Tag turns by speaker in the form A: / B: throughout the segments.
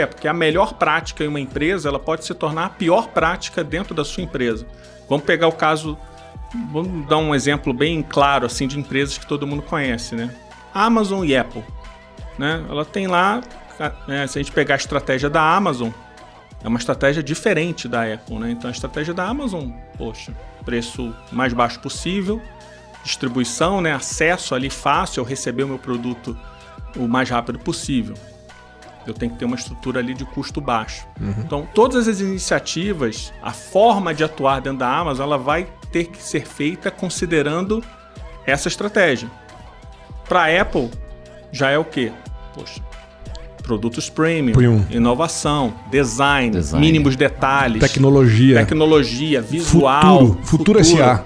A: é, porque a melhor prática em uma empresa, ela pode se tornar a pior prática dentro da sua empresa. Vamos pegar o caso, vamos dar um exemplo bem claro assim de empresas que todo mundo conhece, né? Amazon e Apple, né? Ela tem lá, né, se a gente pegar a estratégia da Amazon, é uma estratégia diferente da Apple, né? Então a estratégia da Amazon, poxa, preço mais baixo possível, distribuição, né? Acesso ali fácil, receber o meu produto o mais rápido possível. Eu tenho que ter uma estrutura ali de custo baixo. Uhum. Então, todas as iniciativas, a forma de atuar dentro da Amazon, ela vai ter que ser feita considerando essa estratégia. Para a Apple, já é o quê? Poxa, produtos premium, premium. inovação, design, design, mínimos detalhes,
B: tecnologia,
A: tecnologia, visual,
B: futuro, futuro, futuro. SA.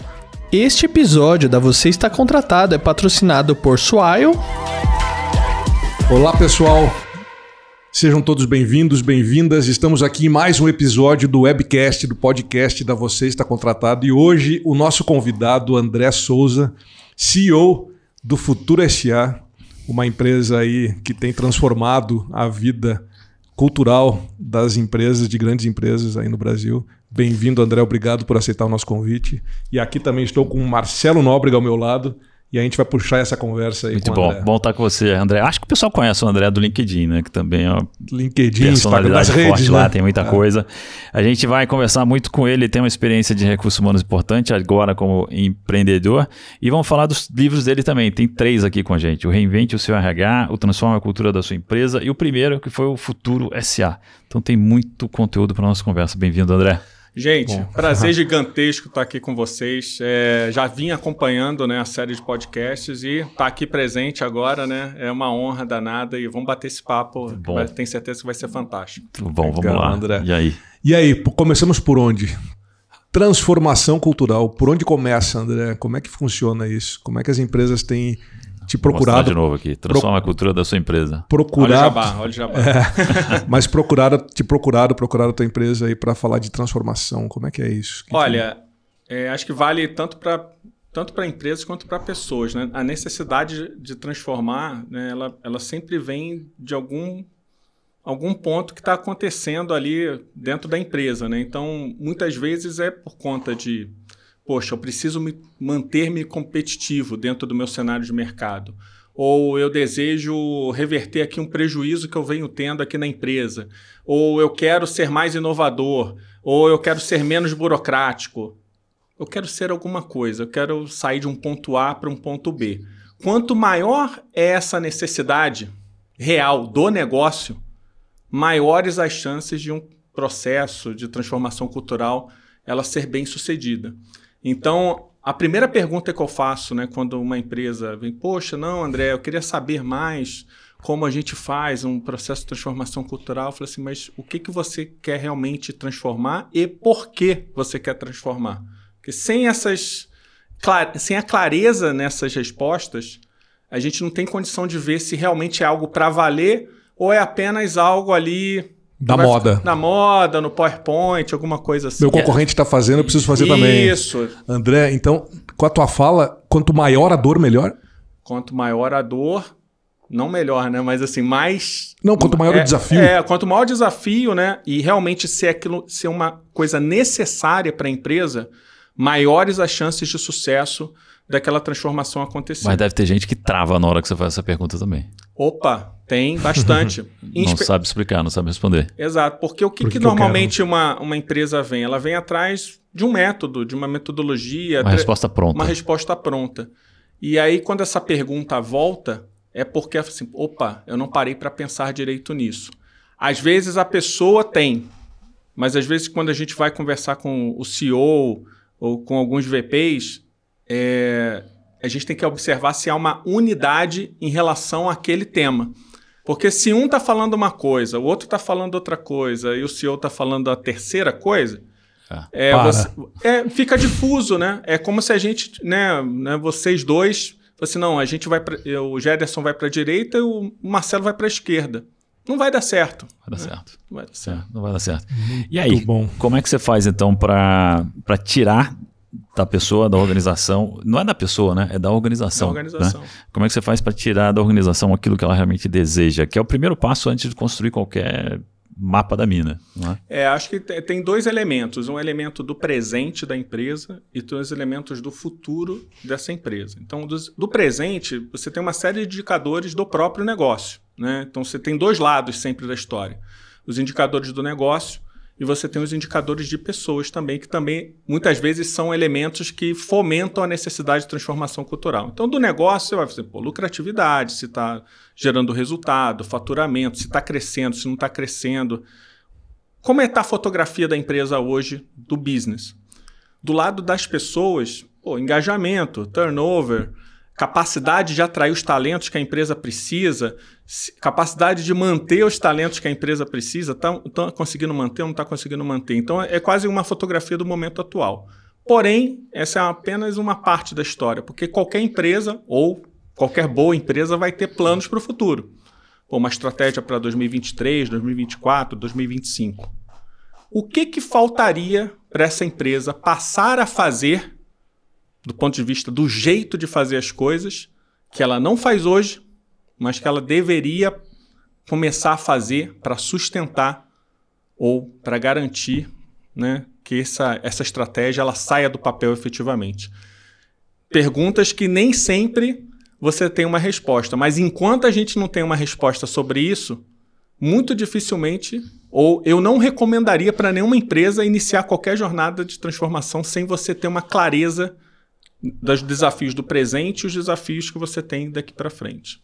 C: Este episódio da Você Está Contratado é patrocinado por Swile.
B: Olá, pessoal. Sejam todos bem-vindos, bem-vindas. Estamos aqui em mais um episódio do webcast, do podcast da Você Está Contratado. E hoje o nosso convidado, André Souza, CEO do Futuro SA, uma empresa aí que tem transformado a vida cultural das empresas, de grandes empresas aí no Brasil. Bem-vindo, André. Obrigado por aceitar o nosso convite. E aqui também estou com o Marcelo Nóbrega ao meu lado e a gente vai puxar essa conversa aí
D: Muito bom.
B: André.
D: Bom estar com você, André. Acho que o pessoal conhece o André do LinkedIn, né? Que também é uma
B: LinkedIn, personalidade
D: forte
B: redes,
D: lá,
B: né?
D: tem muita é. coisa. A gente vai conversar muito com ele, tem uma experiência de recursos humanos importante agora como empreendedor. E vamos falar dos livros dele também. Tem três aqui com a gente. O Reinvente o Seu RH, o Transforma a Cultura da Sua Empresa e o primeiro que foi o Futuro SA. Então tem muito conteúdo para nossa conversa. Bem-vindo, André.
A: Gente, Bom. prazer gigantesco estar aqui com vocês. É, já vim acompanhando né, a série de podcasts e estar tá aqui presente agora né, é uma honra danada e vamos bater esse papo. Vai, tenho certeza que vai ser fantástico.
D: Bom, vamos Legal, lá. André. E aí?
B: E aí, começamos por onde? Transformação cultural. Por onde começa, André? Como é que funciona isso? Como é que as empresas têm te procurado.
D: de novo aqui. Transforma Pro... a cultura da sua empresa.
B: Procurado. Olha o
A: jabá, olha o jabá. É,
B: mas procuraram, te procuraram, procuraram a tua empresa aí para falar de transformação. Como é que é isso? Que
A: olha, que... É, acho que vale tanto para tanto para empresas quanto para pessoas, né? A necessidade de transformar, né, ela, ela sempre vem de algum algum ponto que está acontecendo ali dentro da empresa, né? Então, muitas vezes é por conta de poxa, eu preciso me manter-me competitivo dentro do meu cenário de mercado. Ou eu desejo reverter aqui um prejuízo que eu venho tendo aqui na empresa. Ou eu quero ser mais inovador. Ou eu quero ser menos burocrático. Eu quero ser alguma coisa. Eu quero sair de um ponto A para um ponto B. Quanto maior é essa necessidade real do negócio, maiores as chances de um processo de transformação cultural ela ser bem sucedida. Então, a primeira pergunta que eu faço, né, quando uma empresa vem, poxa, não, André, eu queria saber mais como a gente faz um processo de transformação cultural. Eu falei assim, mas o que, que você quer realmente transformar e por que você quer transformar? Porque sem essas, sem a clareza nessas respostas, a gente não tem condição de ver se realmente é algo para valer ou é apenas algo ali
B: da moda.
A: Na moda, no PowerPoint, alguma coisa assim.
B: Meu concorrente está fazendo, eu preciso fazer
A: Isso.
B: também.
A: Isso.
B: André, então, com a tua fala, quanto maior a dor, melhor?
A: Quanto maior a dor, não melhor, né? Mas assim, mais.
B: Não, quanto maior
A: é,
B: o desafio.
A: É, quanto maior o desafio, né? E realmente ser aquilo ser uma coisa necessária para a empresa, maiores as chances de sucesso daquela transformação acontecer.
D: Mas deve ter gente que trava na hora que você faz essa pergunta também.
A: Opa, tem bastante.
D: não sabe explicar, não sabe responder.
A: Exato, porque o que, porque que normalmente uma, uma empresa vem? Ela vem atrás de um método, de uma metodologia.
D: Uma resposta pronta.
A: Uma resposta pronta. E aí, quando essa pergunta volta, é porque assim, opa, eu não parei para pensar direito nisso. Às vezes a pessoa tem, mas às vezes quando a gente vai conversar com o CEO ou com alguns VPs, é, a gente tem que observar se há uma unidade em relação àquele tema. Porque se um está falando uma coisa, o outro está falando outra coisa e o CEO está falando a terceira coisa, ah, é, você, é, fica difuso, né? É como se a gente, né, né vocês dois, assim, não, a gente vai pra, o Gederson vai para a direita e o Marcelo vai para a esquerda. Não vai dar certo.
D: Vai dar né? certo. Não vai dar certo. É, não vai dar certo. Muito e aí, bom. como é que você faz então para tirar da pessoa, da organização. Não é da pessoa, né? É da organização. Da organização. Né? Como é que você faz para tirar da organização aquilo que ela realmente deseja? Que é o primeiro passo antes de construir qualquer mapa da mina. É?
A: É, acho que te- tem dois elementos. Um elemento do presente da empresa e dois elementos do futuro dessa empresa. Então, dos- do presente, você tem uma série de indicadores do próprio negócio. Né? Então, você tem dois lados sempre da história. Os indicadores do negócio e você tem os indicadores de pessoas também, que também muitas vezes são elementos que fomentam a necessidade de transformação cultural. Então, do negócio, você vai fazer pô, lucratividade, se está gerando resultado, faturamento, se está crescendo, se não está crescendo. Como é está a fotografia da empresa hoje, do business? Do lado das pessoas, pô, engajamento, turnover, capacidade de atrair os talentos que a empresa precisa, capacidade de manter os talentos que a empresa precisa, está conseguindo manter ou não está conseguindo manter. Então, é quase uma fotografia do momento atual. Porém, essa é apenas uma parte da história, porque qualquer empresa ou qualquer boa empresa vai ter planos para o futuro. Pô, uma estratégia para 2023, 2024, 2025. O que, que faltaria para essa empresa passar a fazer, do ponto de vista do jeito de fazer as coisas, que ela não faz hoje, mas que ela deveria começar a fazer para sustentar ou para garantir né, que essa, essa estratégia ela saia do papel efetivamente? Perguntas que nem sempre você tem uma resposta, mas enquanto a gente não tem uma resposta sobre isso, muito dificilmente, ou eu não recomendaria para nenhuma empresa iniciar qualquer jornada de transformação sem você ter uma clareza dos desafios do presente e os desafios que você tem daqui para frente.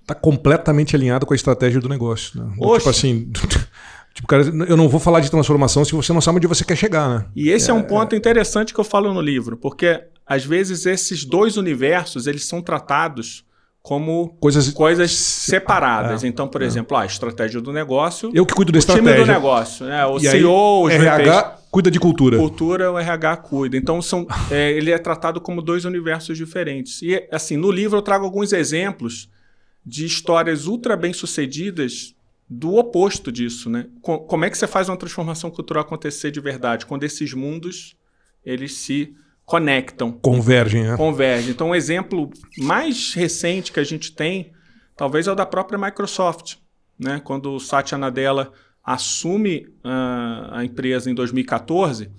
B: Está completamente alinhado com a estratégia do negócio. Né?
A: Oxe.
B: Tipo assim, tipo, cara, eu não vou falar de transformação se você não sabe onde você quer chegar, né?
A: E esse é, um ponto interessante que eu falo no livro, porque às vezes esses dois universos eles são tratados como
B: Coisas.
A: coisas separadas.
B: É,
A: Então, por exemplo, a estratégia do negócio,
B: Eu que cuido da
A: o time
B: estratégia.
A: do negócio, né? o
B: E aí,
A: CEO, VPs.
B: RH cuida de cultura.
A: Cultura, o RH cuida. Então, são, é, ele é tratado como dois universos diferentes. E, assim, no livro eu trago alguns exemplos de histórias ultra bem-sucedidas do oposto disso, né? Co- Como é que você faz uma transformação cultural acontecer de verdade? Quando esses mundos, eles se conectam,
B: Convergem, né?
A: convergem. Então, um exemplo mais recente que a gente tem, talvez é o da própria Microsoft, né? Quando o Satya Nadella assume ah, a empresa em 2014,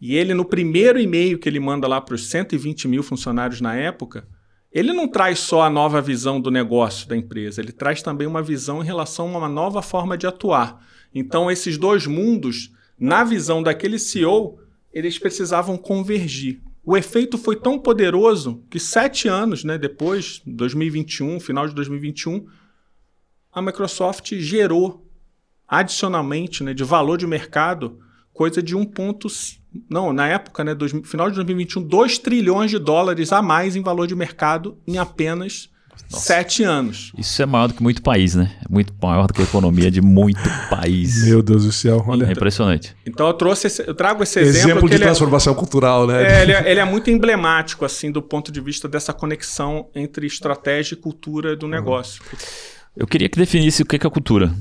A: e ele, no primeiro e-mail que ele manda lá para os 120 mil funcionários na época, ele não traz só a nova visão do negócio da empresa, ele traz também uma visão em relação a uma nova forma de atuar. Então, esses dois mundos, na visão daquele CEO, eles precisavam convergir. O efeito foi tão poderoso que sete anos né, depois, 2021, final de 2021, a Microsoft gerou adicionalmente né, de valor de mercado coisa de 1 ponto, não, na época, né, dois, final de 2021, 2 trilhões de dólares a mais em valor de mercado em apenas sete anos.
D: Isso é maior do que muito país, né? É muito maior do que a economia de muito país.
B: Meu Deus do céu. Olha.
D: É impressionante.
A: Então eu trouxe, esse- eu trago esse exemplo,
B: Exemplo de
A: ele é-
B: transformação cultural, né?
A: É, ele, é, ele é muito emblemático, assim, do ponto de vista dessa conexão entre estratégia e cultura do negócio.
D: Eu queria que definisse o que que é cultura.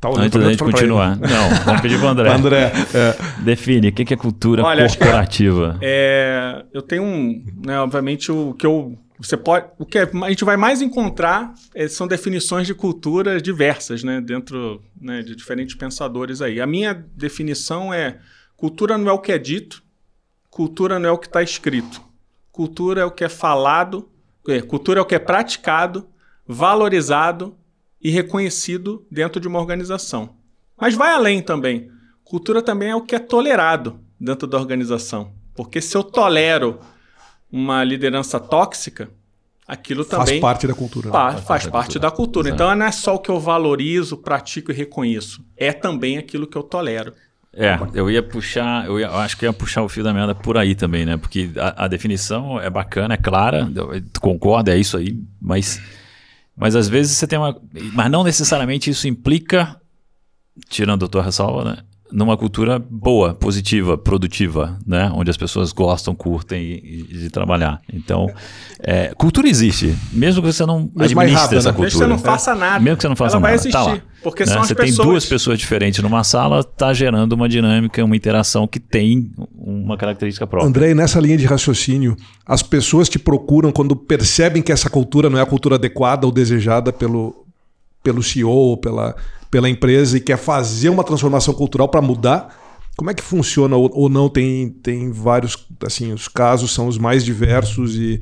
B: Tá
D: Antes da gente
B: ele.
D: continuar. Não, vamos pedir para André.
B: André, é,
D: Define o que é cultura
A: Olha, que-
D: corporativa.
A: É, eu tenho um, né, obviamente, o que eu. Você pode. O que é- a gente vai mais encontrar é, são definições de cultura diversas, né? Dentro né, de diferentes pensadores aí. A minha definição é: cultura não é o que é dito, cultura não é o que está escrito. Cultura é o que é falado, é, cultura é o que é praticado, valorizado e reconhecido dentro de uma organização. Mas vai além também. Cultura também é o que é tolerado dentro da organização. Porque se eu tolero uma liderança tóxica, aquilo
B: faz
A: também
B: parte da cultura. né?
A: pa- faz
D: da
A: parte
D: cultura.
A: da cultura.
D: Exato.
A: Então não é só o que eu valorizo, pratico e reconheço. É também aquilo que eu tolero.
D: É, eu ia puxar, eu, ia- eu acho que ia puxar o fio da meada por aí também, né? Porque a, a definição é bacana, é clara, eu concordo, é isso aí, mas, mas às vezes você tem uma. Mas não necessariamente isso implica, tirando a tua ressalva, né? Numa cultura boa, positiva, produtiva, né? Onde as pessoas gostam, curtem e, e de trabalhar. Então, é, cultura existe, mesmo que você não
B: Mas mais
D: administre essa
B: né?
D: cultura.
A: Mesmo que você não faça nada.
D: Mesmo que você não faça
A: ela vai
D: nada,
A: existir.
D: tá lá.
A: Porque
D: né?
A: são as
D: Você
A: pessoas.
D: tem duas pessoas diferentes numa sala, tá gerando uma dinâmica, uma interação que tem uma característica própria.
B: André, nessa linha de raciocínio, as pessoas te procuram quando percebem que essa cultura não é a cultura adequada ou desejada pelo, pelo CEO, pela, pela empresa e quer fazer uma transformação cultural para mudar, como é que funciona ou, ou, não? Tem, tem vários, assim, os casos são os mais diversos e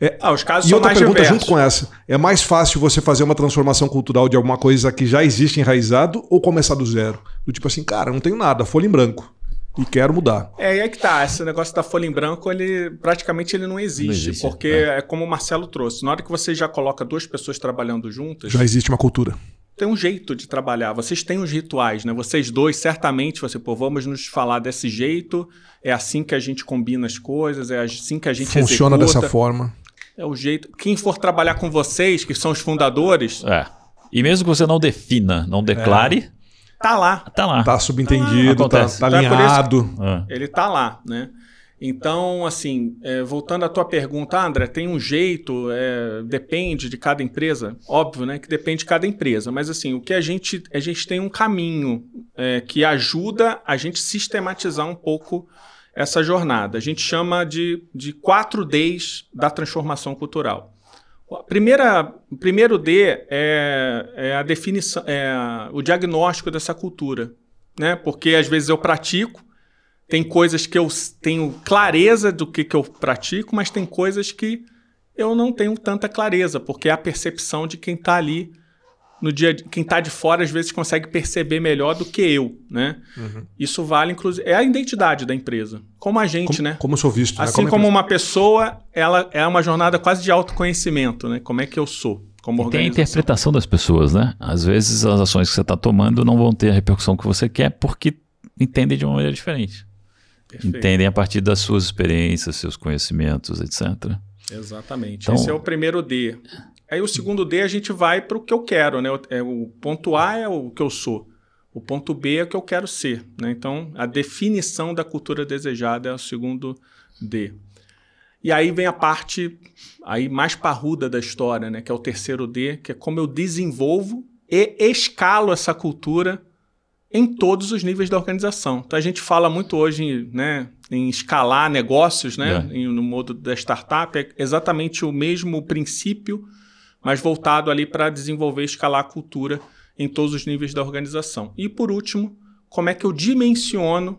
A: é, ah, os casos
B: e
A: são
B: outra
A: mais
B: pergunta
A: diversos.
B: junto com essa: é mais fácil você fazer uma transformação cultural de alguma coisa que já existe enraizado ou começar do zero? Do tipo assim, cara, não tenho nada, folha em branco e quero mudar.
A: É, aí é que tá. Esse negócio da folha em branco, ele praticamente ele não existe, não existe porque é. é. como o Marcelo trouxe. Na hora que você já coloca duas pessoas trabalhando juntas,
B: já existe uma cultura.
A: Tem um jeito de trabalhar. Vocês têm os rituais, né? Vocês dois, certamente, você, pô, vamos nos falar desse jeito. É assim que a gente combina as coisas, é assim que a gente
B: Funciona
A: executa.
B: dessa forma.
A: É o jeito. Quem for trabalhar com vocês, que são os fundadores.
D: É. E mesmo que você não defina, não declare.
A: É. Tá lá.
D: Tá lá.
B: Tá subentendido, tá, tá, tá alinhado.
A: É. Ele tá lá, né? Então, assim, é, voltando à tua pergunta, André, tem um jeito, é, depende de cada empresa? Óbvio, né? Que depende de cada empresa. Mas, assim, o que a gente. A gente tem um caminho é, que ajuda a gente sistematizar um pouco essa jornada. A gente chama de, de 4 Ds da transformação cultural. Primeira, o primeiro D é, é a definição, é o diagnóstico dessa cultura, né? Porque às vezes eu pratico, tem coisas que eu tenho clareza do que, que eu pratico, mas tem coisas que eu não tenho tanta clareza, porque é a percepção de quem está ali no dia quem está de fora às vezes consegue perceber melhor do que eu, né? Uhum. Isso vale inclusive é a identidade da empresa, como a gente,
B: como,
A: né?
B: Como eu sou visto,
A: assim
B: né?
A: como, como uma pessoa, ela é uma jornada quase de autoconhecimento, né? Como é que eu sou? Como
D: tem a interpretação das pessoas, né? Às vezes as ações que você está tomando não vão ter a repercussão que você quer porque entendem de uma maneira diferente. Perfeito. Entendem a partir das suas experiências, seus conhecimentos, etc.
A: Exatamente. Então, Esse é o primeiro D. Aí o segundo D a gente vai para o que eu quero, né? É, o ponto A é o que eu sou. O ponto B é o que eu quero ser. Né? Então, a definição da cultura desejada é o segundo D. E aí vem a parte aí mais parruda da história, né? que é o terceiro D, que é como eu desenvolvo e escalo essa cultura em todos os níveis da organização. Então, a gente fala muito hoje né, em escalar negócios, né? É. no modo da startup, é exatamente o mesmo princípio mas voltado ali para desenvolver e escalar a cultura em todos os níveis da organização. E por último, como é que eu dimensiono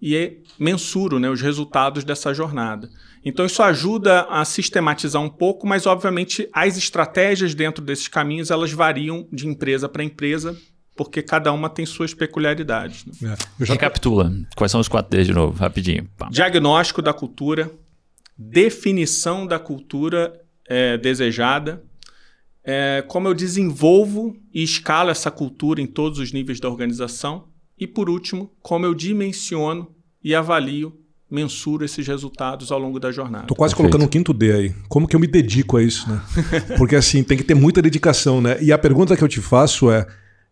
A: e mensuro né, os resultados dessa jornada. Então, isso ajuda a sistematizar um pouco, mas, obviamente, as estratégias dentro desses caminhos elas variam de empresa para empresa, porque cada uma tem suas peculiaridades.
D: Né? É. Recapitula. Quais são os quatro Ds de novo, rapidinho.
A: Pá. Diagnóstico da cultura, definição da cultura é, desejada, é, como eu desenvolvo e escalo essa cultura em todos os níveis da organização. E, por último, como eu dimensiono e avalio, mensuro esses resultados ao longo da jornada.
B: Estou quase Perfeito. colocando um quinto D aí. Como que eu me dedico a isso, né? Porque assim, tem que ter muita dedicação, né? E a pergunta que eu te faço é: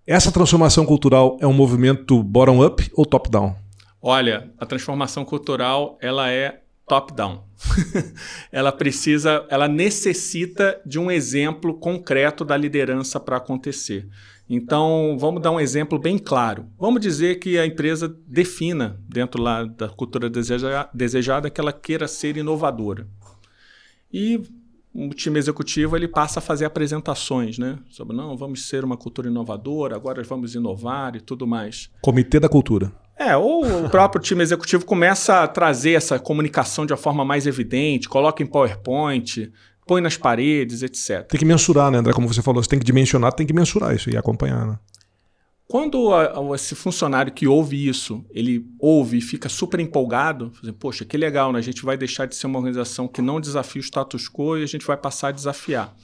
B: essa transformação cultural é um movimento bottom-up ou top-down?
A: Olha, a transformação cultural ela é top-down. ela precisa, ela necessita de um exemplo concreto da liderança para acontecer. Então, vamos dar um exemplo bem claro. Vamos dizer que a empresa defina, dentro lá da cultura deseja, desejada, que ela queira ser inovadora. E o time executivo ele passa a fazer apresentações, né? Sobre, não, vamos ser uma cultura inovadora, agora vamos inovar e tudo mais.
B: Comitê da cultura.
A: É, ou o próprio time executivo começa a trazer essa comunicação de uma forma mais evidente, coloca em PowerPoint, põe nas paredes, etc.
B: Tem que mensurar, né, André? Como você falou, você tem que dimensionar, tem que mensurar isso e acompanhar, né?
A: Quando a, a, esse funcionário que ouve isso, ele ouve e fica super empolgado, assim, poxa, que legal, né? A gente vai deixar de ser uma organização que não desafia o status quo e a gente vai passar a desafiar.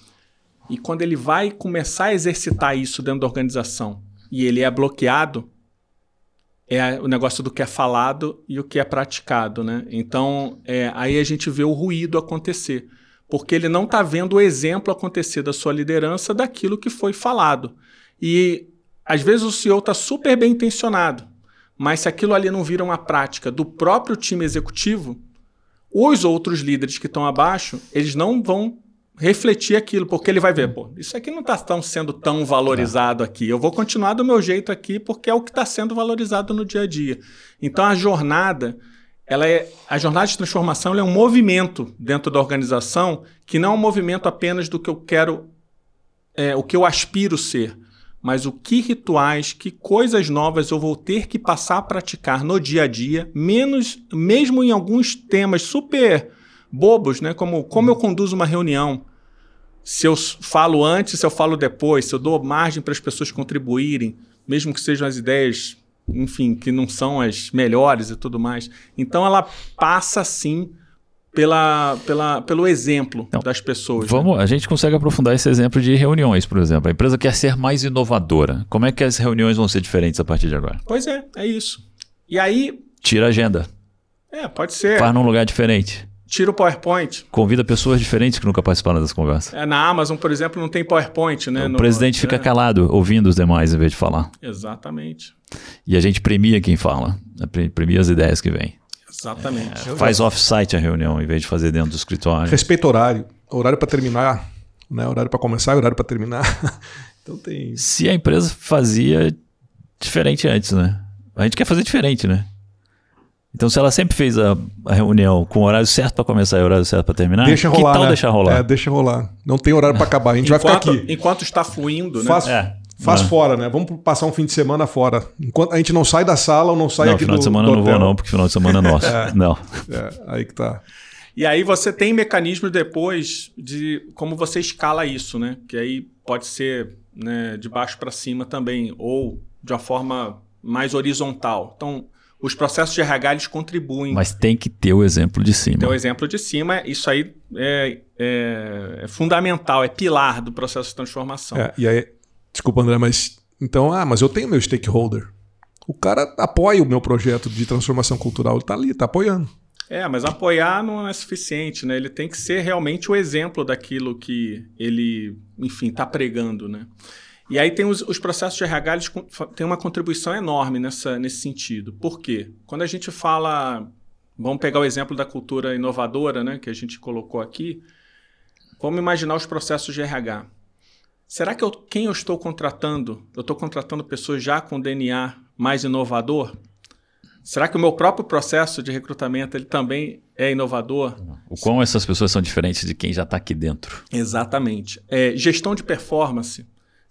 A: E quando ele vai começar a exercitar isso dentro da organização e ele é bloqueado, é o negócio do que é falado e o que é praticado, né? Então, é, aí a gente vê o ruído acontecer, porque ele não está vendo o exemplo acontecer da sua liderança daquilo que foi falado. E às vezes o CEO está super bem intencionado, mas se aquilo ali não vira uma prática do próprio time executivo, os outros líderes que estão abaixo, eles não vão refletir aquilo, porque ele vai ver, pô, isso aqui não está tão sendo tão valorizado é. aqui. Eu vou continuar do meu jeito aqui porque é o que está sendo valorizado no dia a dia. Então a jornada, ela é a jornada de transformação é um movimento dentro da organização que não é um movimento apenas do que eu quero, é, o que eu aspiro ser, mas o que rituais, que coisas novas eu vou ter que passar a praticar no dia a dia, menos mesmo em alguns temas super bobos, né? Como como eu conduzo uma reunião, se eu falo antes, se eu falo depois, se eu dou margem para as pessoas contribuírem, mesmo que sejam as ideias, enfim, que não são as melhores e tudo mais. Então ela passa sim pela, pela, pelo exemplo então, das pessoas.
D: Né? Vamos, né? A gente consegue aprofundar esse exemplo de reuniões, por exemplo. A empresa quer ser mais inovadora. Como é que as reuniões vão ser diferentes a partir de agora?
A: Pois é, é isso. E aí.
D: Tira a agenda.
A: É, pode ser.
D: Faz num lugar diferente.
A: Tira o PowerPoint.
D: Convida pessoas diferentes que nunca participaram das conversas.
A: É, na Amazon, por exemplo, não tem PowerPoint, né?
D: O no, presidente fica é. calado, ouvindo os demais em vez de falar.
A: Exatamente.
D: E a gente premia quem fala, né? premia as ideias que vêm.
A: Exatamente.
D: É, faz off-site a reunião em vez de fazer dentro do escritório.
B: Respeita horário. Horário para terminar, né? Horário para começar e horário para terminar. então tem.
D: Se a empresa fazia diferente antes, né? A gente quer fazer diferente, né? Então, se ela sempre fez a, a reunião com o horário certo para começar e o horário certo para terminar,
B: deixa rolar,
D: que tal
B: né?
D: deixar rolar?
B: É, deixa rolar. Não tem horário para acabar. A gente
A: enquanto,
B: vai ficar aqui.
A: Enquanto está fluindo, né?
B: Faz, é. Faz é. fora, né? Vamos passar um fim de semana fora. Enquanto a gente não sai da sala ou não sai
D: não,
B: aqui
D: final
B: do
D: de semana
B: eu
D: não vou não, porque final de semana é nosso. é. Não.
B: É, aí que tá.
A: E aí você tem mecanismos depois de como você escala isso, né? Que aí pode ser né, de baixo para cima também, ou de uma forma mais horizontal. Então, os processos de RH eles contribuem.
D: Mas tem que ter o exemplo de cima.
A: Tem o exemplo de cima, isso aí é, é, é fundamental, é pilar do processo de transformação.
B: É, e aí, desculpa, André, mas então, ah, mas eu tenho meu stakeholder. O cara apoia o meu projeto de transformação cultural, ele está ali, está apoiando.
A: É, mas apoiar não é suficiente, né? Ele tem que ser realmente o exemplo daquilo que ele, enfim, está pregando, né? E aí tem os, os processos de RH, eles têm uma contribuição enorme nessa, nesse sentido. Por quê? Quando a gente fala, vamos pegar o exemplo da cultura inovadora, né, que a gente colocou aqui, vamos imaginar os processos de RH. Será que eu, quem eu estou contratando, eu estou contratando pessoas já com DNA mais inovador? Será que o meu próprio processo de recrutamento ele também é inovador?
D: O quão essas pessoas são diferentes de quem já está aqui dentro?
A: Exatamente. É, gestão de performance.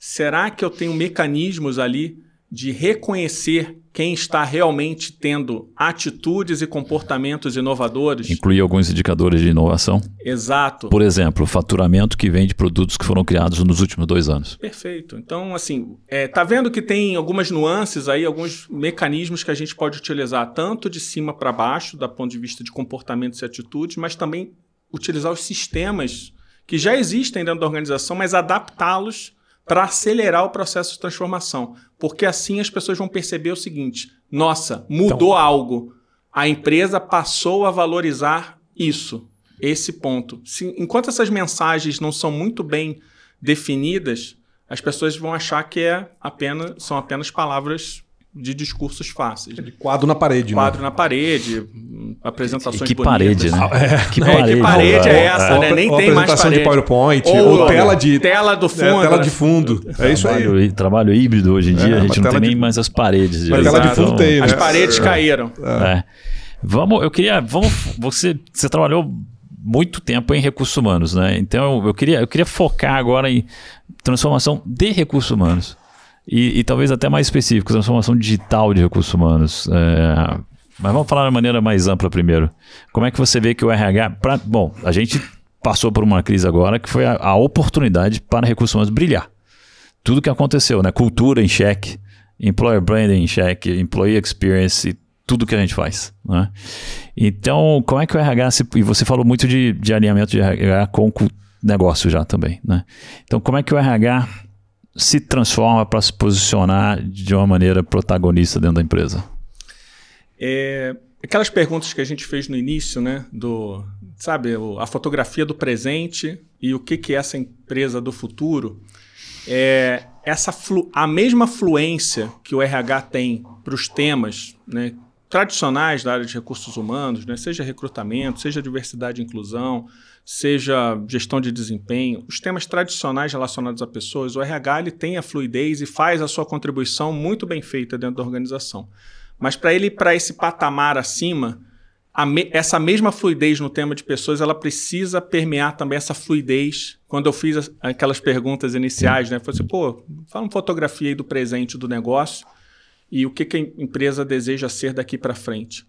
A: Será que eu tenho mecanismos ali de reconhecer quem está realmente tendo atitudes e comportamentos inovadores?
D: Incluir alguns indicadores de inovação?
A: Exato.
D: Por exemplo, faturamento que vem de produtos que foram criados nos últimos dois anos.
A: Perfeito. Então, assim, é, tá vendo que tem algumas nuances aí, alguns mecanismos que a gente pode utilizar tanto de cima para baixo, da ponto de vista de comportamentos e atitudes, mas também utilizar os sistemas que já existem dentro da organização, mas adaptá-los para acelerar o processo de transformação. Porque assim as pessoas vão perceber o seguinte: nossa, mudou então... algo. A empresa passou a valorizar isso, esse ponto. Se, enquanto essas mensagens não são muito bem definidas, as pessoas vão achar que é apenas, são apenas palavras de discursos fáceis. De
B: quadro na parede.
A: Né? Quadro né? na parede, apresentações
D: e que
A: bonitas.
D: parede, né?
A: É, que, parede, é, que parede é essa, é. né? Nem ou tem mais
B: parede. de PowerPoint,
A: ou,
B: ou, tela de
A: tela do fundo.
B: É, tela de fundo. É isso
D: trabalho,
B: aí.
D: Trabalho híbrido hoje em dia, a gente não tem de... nem mais as paredes.
B: Mas tela de fundo tem,
A: né? As paredes caíram.
D: É. Vamos, eu queria, vamos, você, você trabalhou muito tempo em recursos humanos, né? Então eu queria, eu queria focar agora em transformação de recursos humanos. E, e, talvez até mais específico, transformação digital de recursos humanos. É, mas vamos falar de maneira mais ampla primeiro. Como é que você vê que o RH. Pra, bom, a gente passou por uma crise agora que foi a, a oportunidade para recursos humanos brilhar. Tudo que aconteceu, né? Cultura em xeque, employer branding em xeque, employee experience, tudo que a gente faz. Né? Então, como é que o RH. Se, e você falou muito de, de alinhamento de RH com o negócio já também. Né? Então, como é que o RH se transforma para se posicionar de uma maneira protagonista dentro da empresa?
A: É, aquelas perguntas que a gente fez no início, né? Do, sabe, a fotografia do presente e o que, que é essa empresa do futuro. É, essa a mesma fluência que o RH tem para os temas né, tradicionais da área de recursos humanos, né, seja recrutamento, seja diversidade e inclusão, seja gestão de desempenho, os temas tradicionais relacionados a pessoas, o RH ele tem a fluidez e faz a sua contribuição muito bem feita dentro da organização. Mas para ele ir para esse patamar acima, me, essa mesma fluidez no tema de pessoas, ela precisa permear também essa fluidez. Quando eu fiz as, aquelas perguntas iniciais, né? Falei assim, pô, fala uma fotografia aí do presente do negócio e o que, que a empresa deseja ser daqui para frente.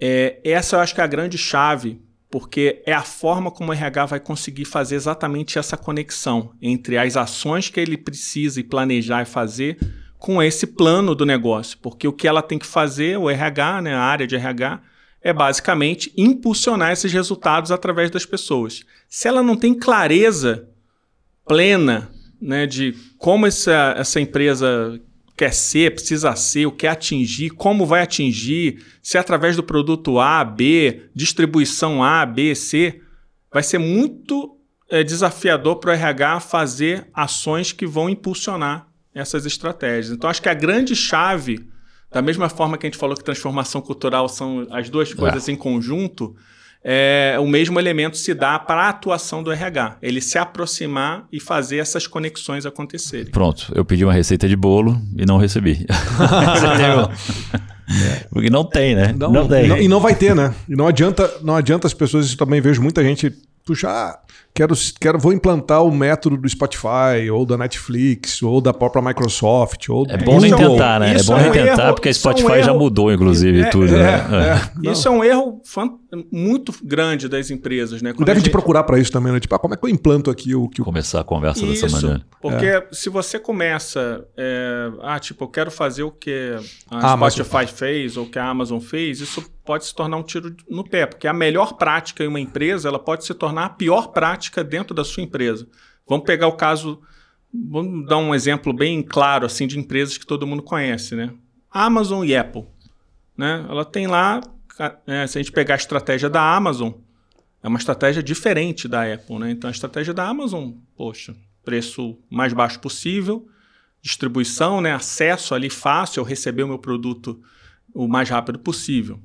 A: É, essa eu acho que é a grande chave, porque é a forma como o RH vai conseguir fazer exatamente essa conexão entre as ações que ele precisa e planejar e fazer com esse plano do negócio. Porque o que ela tem que fazer, o RH, né, a área de RH, é basicamente impulsionar esses resultados através das pessoas. Se ela não tem clareza plena né, de como essa, essa empresa quer ser, precisa ser, o quer atingir, como vai atingir, se é através do produto A, B, distribuição A, B, C, vai ser muito é, desafiador para o RH fazer ações que vão impulsionar essas estratégias. Então, acho que a grande chave da mesma forma que a gente falou que transformação cultural são as duas coisas é. em conjunto, é, o mesmo elemento se dá para a atuação do RH. Ele se aproximar e fazer essas conexões acontecerem.
D: Pronto, eu pedi uma receita de bolo e não recebi. Porque não tem, né?
B: Não, não tem. Não, e não vai ter, né? E não adianta, não adianta as pessoas, isso também vejo muita gente puxar quero, quero, vou implantar o método do Spotify, ou da Netflix, ou da própria Microsoft. Ou
D: é bom nem tentar, né? É bom nem tentar, erro, porque a Spotify é um já mudou, inclusive, é, tudo. É,
A: né? É. Isso é um erro muito grande das empresas, né?
B: Quando Deve gente... procurar para isso também, né? Tipo, ah, como é que eu implanto aqui o que.
D: Começar a conversa isso, dessa maneira.
A: Porque é. se você começa. É, ah, tipo, eu quero fazer o que a ah, Spotify mas... fez, ou o que a Amazon fez, isso pode se tornar um tiro no pé, porque a melhor prática em uma empresa ela pode se tornar a pior prática dentro da sua empresa. Vamos pegar o caso, vamos dar um exemplo bem claro assim de empresas que todo mundo conhece, né? Amazon e Apple, né? Ela tem lá, é, se a gente pegar a estratégia da Amazon, é uma estratégia diferente da Apple, né? Então a estratégia da Amazon, poxa, preço mais baixo possível, distribuição, né? Acesso ali fácil, eu receber o meu produto o mais rápido possível.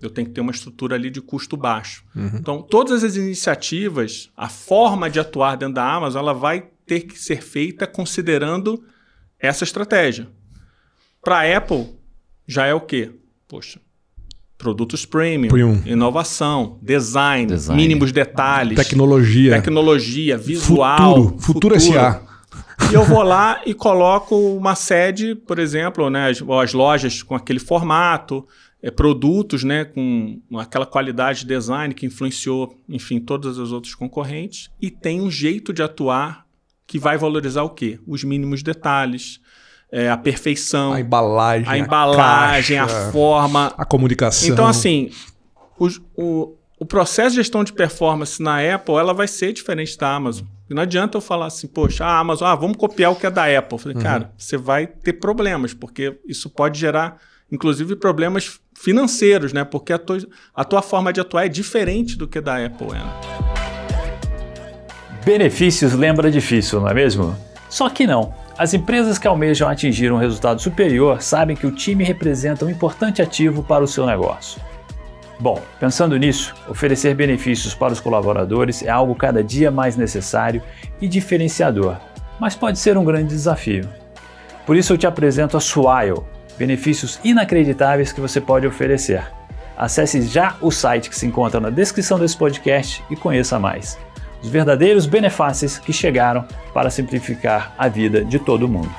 A: Eu tenho que ter uma estrutura ali de custo baixo. Uhum. Então, todas as iniciativas, a forma de atuar dentro da Amazon, ela vai ter que ser feita considerando essa estratégia. Para a Apple, já é o quê? Poxa, produtos premium, premium. inovação, design, design, mínimos detalhes,
B: tecnologia,
A: tecnologia, visual,
B: futuro, futuro, futuro. SA.
A: E eu vou lá e coloco uma sede, por exemplo, né, as, as lojas com aquele formato, é, produtos né, com aquela qualidade de design que influenciou, enfim, todos os outros concorrentes, e tem um jeito de atuar que vai valorizar o quê? Os mínimos detalhes, é, a perfeição,
B: a embalagem,
A: a, embalagem, a, caixa, a forma,
B: a comunicação.
A: Então, assim, o, o, o processo de gestão de performance na Apple ela vai ser diferente da Amazon. Não adianta eu falar assim, poxa, a Amazon, ah, vamos copiar o que é da Apple. Eu falei, uhum. cara, você vai ter problemas, porque isso pode gerar inclusive problemas financeiros, né? Porque a tua, a tua forma de atuar é diferente do que da Apple é. Né?
D: Benefícios lembra difícil, não é mesmo? Só que não. As empresas que almejam atingir um resultado superior sabem que o time representa um importante ativo para o seu negócio. Bom, pensando nisso, oferecer benefícios para os colaboradores é algo cada dia mais necessário e diferenciador, mas pode ser um grande desafio. Por isso eu te apresento a Swile, benefícios inacreditáveis que você pode oferecer. Acesse já o site que se encontra na descrição desse podcast e conheça mais. Os verdadeiros benefícios que chegaram para simplificar a vida de todo mundo.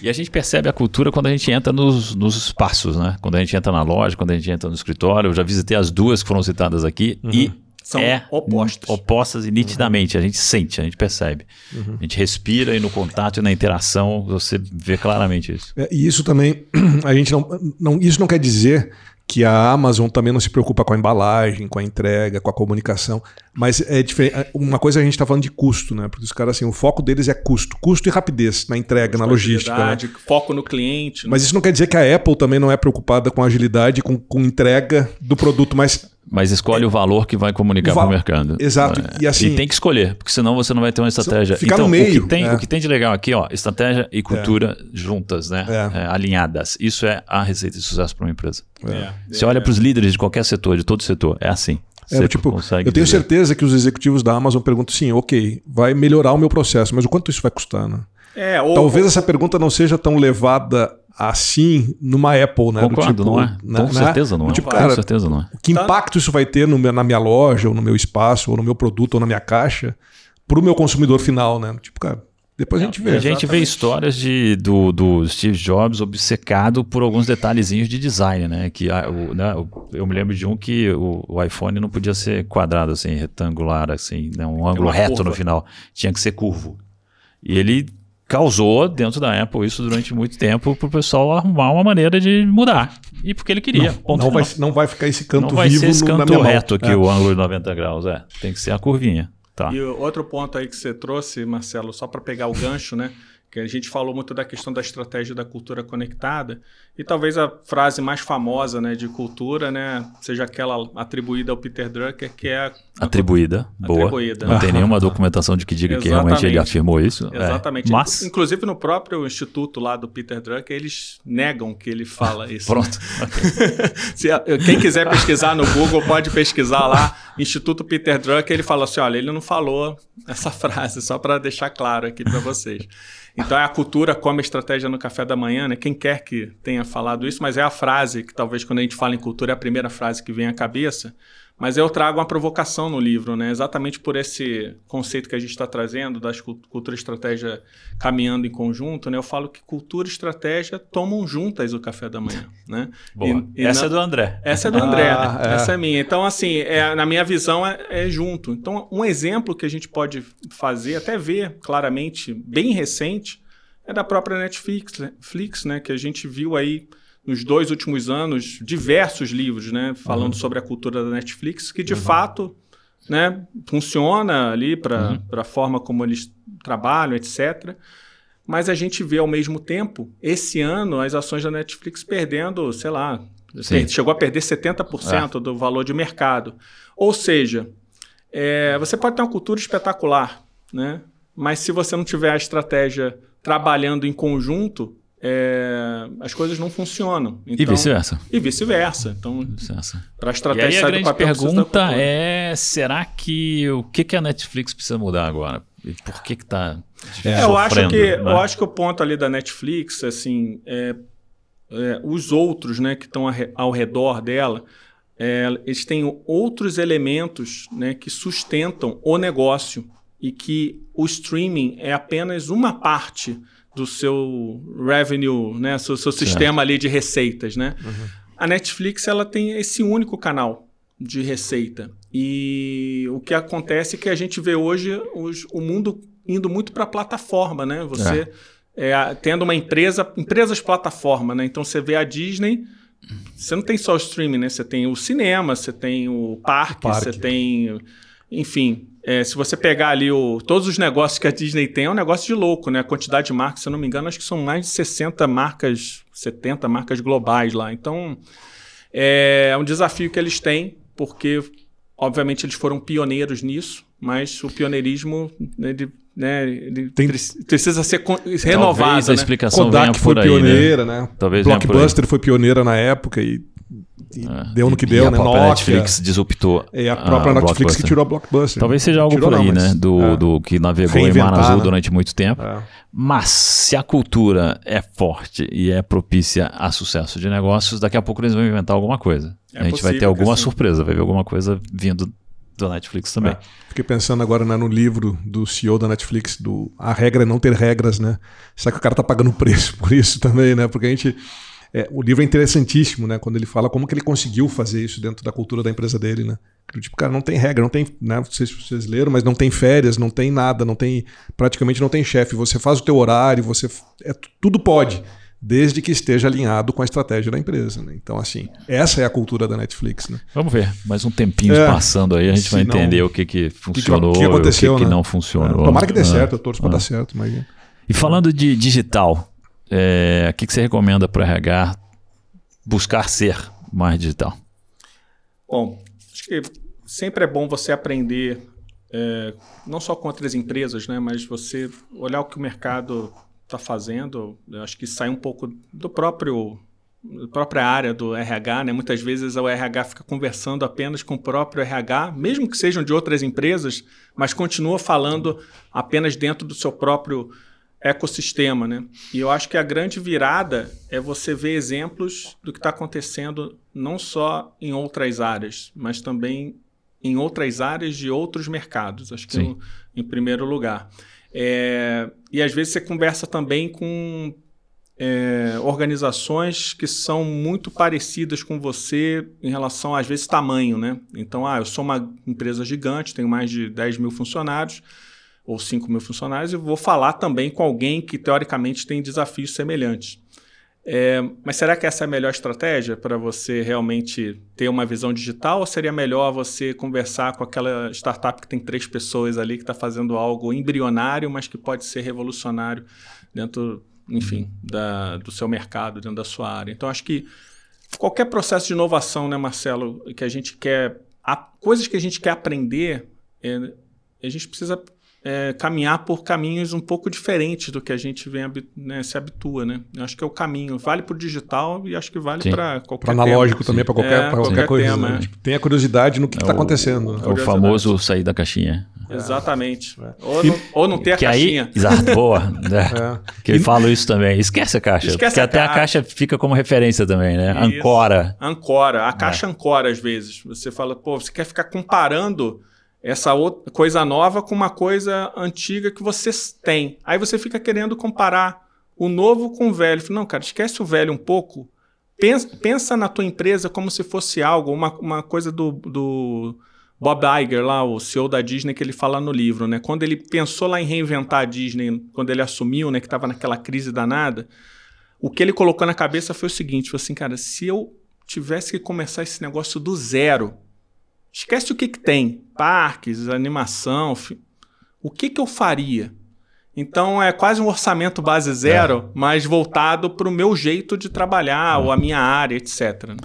D: E a gente percebe a cultura quando a gente entra nos, nos espaços, né? Quando a gente entra na loja, quando a gente entra no escritório. Eu já visitei as duas que foram citadas aqui uhum. e
A: são é opostas.
D: Opostas e nitidamente. Uhum. A gente sente, a gente percebe. Uhum. A gente respira e no contato e na interação você vê claramente isso.
B: É, e isso também, a gente não, não. Isso não quer dizer que a Amazon também não se preocupa com a embalagem, com a entrega, com a comunicação. Mas é diferente. É, uma coisa a gente está falando de custo, né? Porque os caras, assim, o foco deles é custo. Custo e rapidez na entrega, na logística. Né?
A: Foco no cliente.
B: Né? Mas isso não quer dizer que a Apple também não é preocupada com agilidade, com, com entrega do produto mais
D: mas escolhe é, o valor que vai comunicar para o mercado.
B: Exato.
D: É. E, assim, e tem que escolher, porque senão você não vai ter uma estratégia.
B: Ficar então, no meio.
D: O que, tem, é. o que tem de legal aqui, ó, estratégia e cultura é. juntas, né? É. É, alinhadas. Isso é a receita de sucesso para uma empresa. Você olha para os líderes de qualquer setor, de todo setor, é assim.
B: É, tipo, eu tenho dizer. certeza que os executivos da Amazon perguntam assim, ok, vai melhorar o meu processo, mas o quanto isso vai custar, né? É, ou, Talvez ou... essa pergunta não seja tão levada assim numa Apple, né?
D: Concordo, tipo, não é?
B: Né?
D: Com certeza não é.
B: Tipo, cara, Com certeza não é. Que impacto isso vai ter no, na minha loja, ou no meu espaço, ou no meu produto, ou na minha caixa, para o meu consumidor final, né? Tipo, cara, depois a gente vê.
D: A gente vê histórias de, do, do Steve Jobs obcecado por alguns detalhezinhos de design, né? Que a, o, né, eu me lembro de um que o, o, iPhone não podia ser quadrado, assim, retangular, assim, né? um ângulo reto curva. no final. Tinha que ser curvo. E ele causou dentro da Apple isso durante muito tempo para o pessoal arrumar uma maneira de mudar. E porque ele queria.
B: Não, não vai, não vai ficar esse canto
D: não vai
B: vivo
D: ser esse canto reto aqui, é. o ângulo de 90 graus. É, tem que ser a curvinha. Tá.
A: E outro ponto aí que você trouxe, Marcelo, só para pegar o gancho, né? Que a gente falou muito da questão da estratégia da cultura conectada e talvez a frase mais famosa né, de cultura né, seja aquela atribuída ao Peter Drucker que é a...
D: atribuída boa atribuída. não tem nenhuma documentação de que diga Exatamente. que realmente ele afirmou isso
A: é. Exatamente é. mas inclusive no próprio instituto lá do Peter Drucker eles negam que ele fala isso
D: pronto
A: Se, quem quiser pesquisar no Google pode pesquisar lá Instituto Peter Drucker ele fala assim olha ele não falou essa frase só para deixar claro aqui para vocês então é a cultura como estratégia no café da manhã, né? Quem quer que tenha falado isso, mas é a frase que talvez quando a gente fala em cultura é a primeira frase que vem à cabeça. Mas eu trago uma provocação no livro, né? exatamente por esse conceito que a gente está trazendo, das cultura e estratégia caminhando em conjunto. Né? Eu falo que cultura e estratégia tomam juntas o café da manhã. Né?
D: Boa. E, e essa na... é do André.
A: Essa é do André, ah, é. essa é minha. Então, assim, é, na minha visão, é, é, junto. Então, um exemplo que a gente pode fazer, até ver claramente, bem recente, é da própria Netflix, Netflix né? que a gente viu aí nos dois últimos anos diversos livros, né, falando uhum. sobre a cultura da Netflix, que de uhum. fato, né, funciona ali para uhum. a forma como eles trabalham, etc. Mas a gente vê ao mesmo tempo, esse ano, as ações da Netflix perdendo, sei lá, Sim. chegou a perder 70% é. do valor de mercado. Ou seja, é, você pode ter uma cultura espetacular, né? mas se você não tiver a estratégia trabalhando em conjunto, é, as coisas não funcionam.
D: Então, e vice-versa.
A: E vice-versa. Então,
D: vice
A: para a estratégia
D: e aí a grande pergunta é: será que o que, que a Netflix precisa mudar agora? E por que está
A: é, eu acho que né? Eu acho que o ponto ali da Netflix, assim, é, é os outros né, que estão ao redor dela, é, eles têm outros elementos né, que sustentam o negócio e que o streaming é apenas uma parte do seu revenue, né, seu, seu sistema ali de receitas, né? Uhum. A Netflix ela tem esse único canal de receita e o que acontece é que a gente vê hoje os, o mundo indo muito para a plataforma, né? Você é. É, tendo uma empresa, empresas plataforma, né? Então você vê a Disney, você não tem só o streaming, né? Você tem o cinema, você tem o parque, o parque. você tem, enfim, é, se você pegar ali o, todos os negócios que a Disney tem, é um negócio de louco, né? A quantidade de marcas, se eu não me engano, acho que são mais de 60 marcas, 70 marcas globais lá. Então, é um desafio que eles têm, porque, obviamente, eles foram pioneiros nisso, mas o pioneirismo, ele, né, ele Tem... precisa ser renovado. Talvez
D: a né? explicação Kodak venha
B: foi
D: por
B: pioneira,
D: aí,
B: né? né? Talvez Blockbuster foi pioneira na época e é. deu no que deu,
D: e
B: né?
D: A própria Nokia. Netflix disruptou.
B: É a própria a Netflix que tirou a Blockbuster.
D: Talvez seja algo tirou por aí, não, né? Do, é. do que navegou em Mar Azul né? durante muito tempo. É. Mas se a cultura é forte e é propícia a sucesso de negócios, daqui a pouco eles vão inventar alguma coisa. É a gente vai ter alguma surpresa, vai ver alguma coisa vindo da Netflix também. É.
B: Fiquei pensando agora né, no livro do CEO da Netflix, do A Regra é Não Ter Regras, né? Será que o cara tá pagando preço por isso também, né? Porque a gente é, o livro é interessantíssimo, né? Quando ele fala como que ele conseguiu fazer isso dentro da cultura da empresa dele, né? Tipo, cara, não tem regra, não tem, né? Se vocês leram, mas não tem férias, não tem nada, não tem, praticamente não tem chefe. Você faz o teu horário, você é tudo pode, desde que esteja alinhado com a estratégia da empresa. Né? Então, assim, essa é a cultura da Netflix, né?
D: Vamos ver, mais um tempinho é, passando aí, a gente vai entender não, o que que funcionou, o que, que, aconteceu, o que, né? que não funcionou.
B: É, tomara que dê ah, certo, eu torço ah, para dar certo, mas...
D: E falando de digital, é, o que, que você recomenda para o RH buscar ser mais digital?
A: Bom, acho que sempre é bom você aprender, é, não só com outras empresas, né, mas você olhar o que o mercado está fazendo. Eu acho que sai um pouco do próprio própria área do RH, né? Muitas vezes o RH fica conversando apenas com o próprio RH, mesmo que sejam de outras empresas, mas continua falando apenas dentro do seu próprio ecossistema, né? E eu acho que a grande virada é você ver exemplos do que está acontecendo não só em outras áreas, mas também em outras áreas de outros mercados. Acho que no, em primeiro lugar. É, e às vezes você conversa também com é, organizações que são muito parecidas com você em relação, às vezes, tamanho, né? Então, ah, eu sou uma empresa gigante, tenho mais de 10 mil funcionários ou 5 mil funcionários e vou falar também com alguém que, teoricamente, tem desafios semelhantes. É, mas será que essa é a melhor estratégia para você realmente ter uma visão digital? Ou seria melhor você conversar com aquela startup que tem três pessoas ali que está fazendo algo embrionário, mas que pode ser revolucionário dentro enfim, da, do seu mercado, dentro da sua área. Então, acho que qualquer processo de inovação, né, Marcelo, que a gente quer, há coisas que a gente quer aprender, é, a gente precisa é, caminhar por caminhos um pouco diferentes do que a gente vem né, se habitua, né? Eu acho que é o caminho. Vale para o digital e acho que vale para qualquer
B: pra analógico tema. também, para qualquer, é, qualquer, qualquer, coisa. Tema, né? tipo, tenha curiosidade no que está é acontecendo.
D: É o famoso sair da caixinha.
A: Exatamente. É. Ou, não, ou não ter a
D: que
A: caixinha.
D: Aí, exato, boa. Né? É. Que eu falo isso também. Esquece a caixa. Esquece porque a até ca... a caixa fica como referência também, né? Isso. Ancora.
A: Ancora. A caixa é. ancora, às vezes. Você fala, pô, você quer ficar comparando essa outra coisa nova com uma coisa antiga que você tem. Aí você fica querendo comparar o novo com o velho. Não, cara, esquece o velho um pouco. Pensa, pensa na tua empresa como se fosse algo, uma, uma coisa do, do Bob Iger, lá, o CEO da Disney, que ele fala no livro, né? Quando ele pensou lá em reinventar a Disney, quando ele assumiu, né, que estava naquela crise danada, o que ele colocou na cabeça foi o seguinte: foi assim, cara, se eu tivesse que começar esse negócio do zero, Esquece o que, que tem. Parques, animação. O que, que eu faria? Então é quase um orçamento base zero, é. mas voltado para o meu jeito de trabalhar, é. ou a minha área, etc.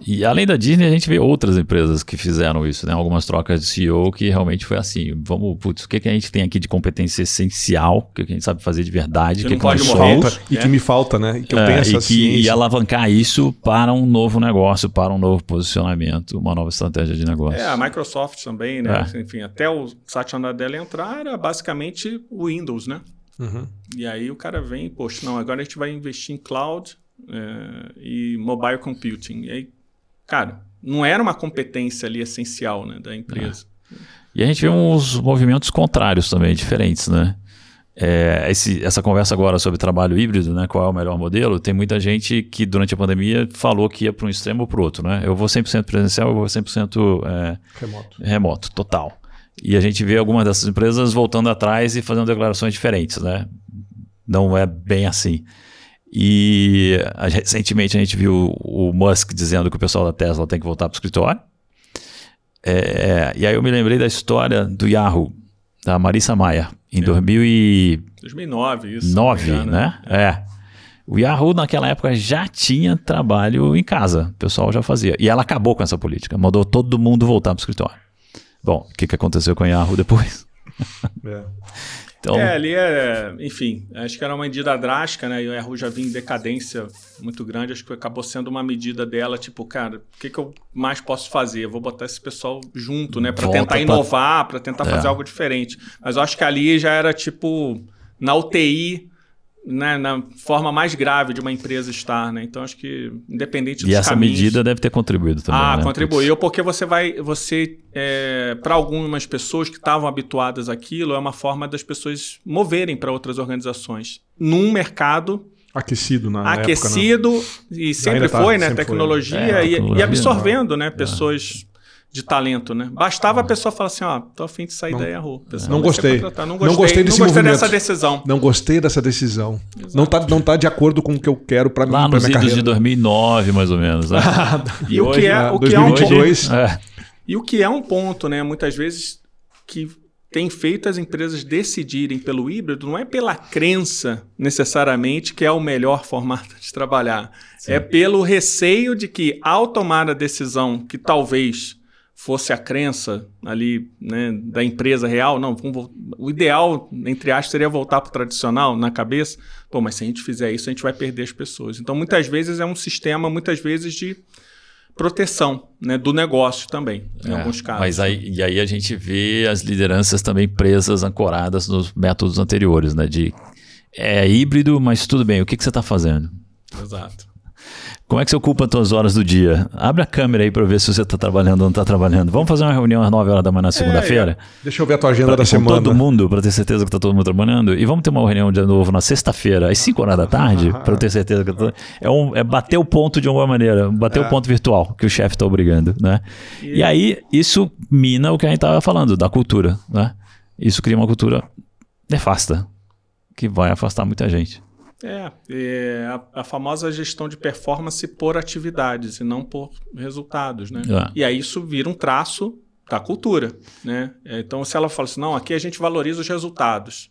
D: E além da Disney, a gente vê outras empresas que fizeram isso, né? Algumas trocas de CEO que realmente foi assim. Vamos, putz, o que, que a gente tem aqui de competência essencial, o que, que a gente sabe fazer de verdade, o que, que
B: pode falta e que me falta, né? E que eu é,
D: penso e, que, e alavancar isso para um novo negócio, para um novo posicionamento, uma nova estratégia de negócio.
A: É, a Microsoft também, né? É. Enfim, até o Satya Nadella entrar era basicamente o Windows, né? Uhum. E aí o cara vem, poxa, não, agora a gente vai investir em cloud é, e mobile computing. E aí cara, não era uma competência ali essencial né, da empresa.
D: É. E a gente vê uns movimentos contrários também, diferentes, né? É, esse, essa conversa agora sobre trabalho híbrido, né? Qual é o melhor modelo? Tem muita gente que durante a pandemia falou que ia para um extremo ou para o outro, né? Eu vou 100% presencial, eu vou 100% é, remoto. remoto, total. E a gente vê algumas dessas empresas voltando atrás e fazendo declarações diferentes, né? Não é bem assim. E recentemente a gente viu o Musk dizendo que o pessoal da Tesla tem que voltar para o escritório. É, e aí eu me lembrei da história do Yahoo, da Marissa Maia, em é. 2000 e...
A: 2009, isso.
D: 9, né? É. é. O Yahoo naquela época já tinha trabalho em casa, o pessoal já fazia. E ela acabou com essa política, mandou todo mundo voltar para o escritório. Bom, o que, que aconteceu com o Yahoo depois?
A: É. Então... É, ali é, enfim, acho que era uma medida drástica, né? E o Yahoo já vinha em decadência muito grande, acho que acabou sendo uma medida dela, tipo, cara, o que, que eu mais posso fazer? Eu vou botar esse pessoal junto, né? Para tentar inovar, para tentar é. fazer algo diferente. Mas eu acho que ali já era tipo, na UTI, né, na forma mais grave de uma empresa estar, né? Então acho que independente
D: dos E essa caminhos, medida deve ter contribuído também.
A: Ah,
D: né?
A: contribuiu porque você vai, você é, para algumas pessoas que estavam habituadas àquilo é uma forma das pessoas moverem para outras organizações num mercado
B: aquecido na
A: aquecido época, né? e sempre tá, foi, né? Sempre tecnologia, foi. É, e, e, absorvendo, né? É. Pessoas de talento, né? Bastava a pessoa falar assim, ó, tô afim de sair não, da Yahoo.
B: Não gostei. não gostei. Não gostei, desse
A: não gostei dessa decisão.
B: Não gostei dessa decisão. Exato. Não tá, não tá de acordo com o que eu quero para mim,
D: Lá nos idos de 2009, mais ou menos. Né?
A: e, o que é, o que 2022, é um, é. E o que é um ponto, né? Muitas vezes que tem feito as empresas decidirem pelo híbrido não é pela crença necessariamente que é o melhor formato de trabalhar. Sim. É pelo receio de que, ao tomar a decisão que talvez fosse a crença ali né, da empresa real, não, o ideal, entre aspas, seria voltar para o tradicional na cabeça. Pô, mas se a gente fizer isso, a gente vai perder as pessoas. Então, muitas vezes é um sistema, muitas vezes, de proteção né, do negócio também, em
D: É,
A: alguns casos.
D: Mas aí, e aí a gente vê as lideranças também presas, ancoradas nos métodos anteriores, né? De é híbrido, mas tudo bem, o que, que você está fazendo?
A: Exato.
D: Como é que você ocupa as suas horas do dia? Abre a câmera aí para ver se você está trabalhando ou não está trabalhando. Vamos fazer uma reunião às 9 horas da manhã na segunda-feira?
B: Deixa eu ver a tua agenda
D: Pra-
B: da semana.
D: todo mundo, para ter certeza que está todo mundo trabalhando. E vamos ter uma reunião de novo na sexta-feira, às 5 horas da tarde, para eu ter certeza que eu tô... é, um, é bater o ponto de alguma maneira, bater o ponto virtual que o chefe está obrigando, né? E... aí, isso mina o que a gente estava falando, da cultura, né? Isso cria uma cultura nefasta, que vai afastar muita gente.
A: É, é a, a famosa gestão de performance por atividades e não por resultados, né?
D: É.
A: E aí isso vira um traço da cultura, né? Então, se ela fala assim, não, aqui a gente valoriza os resultados,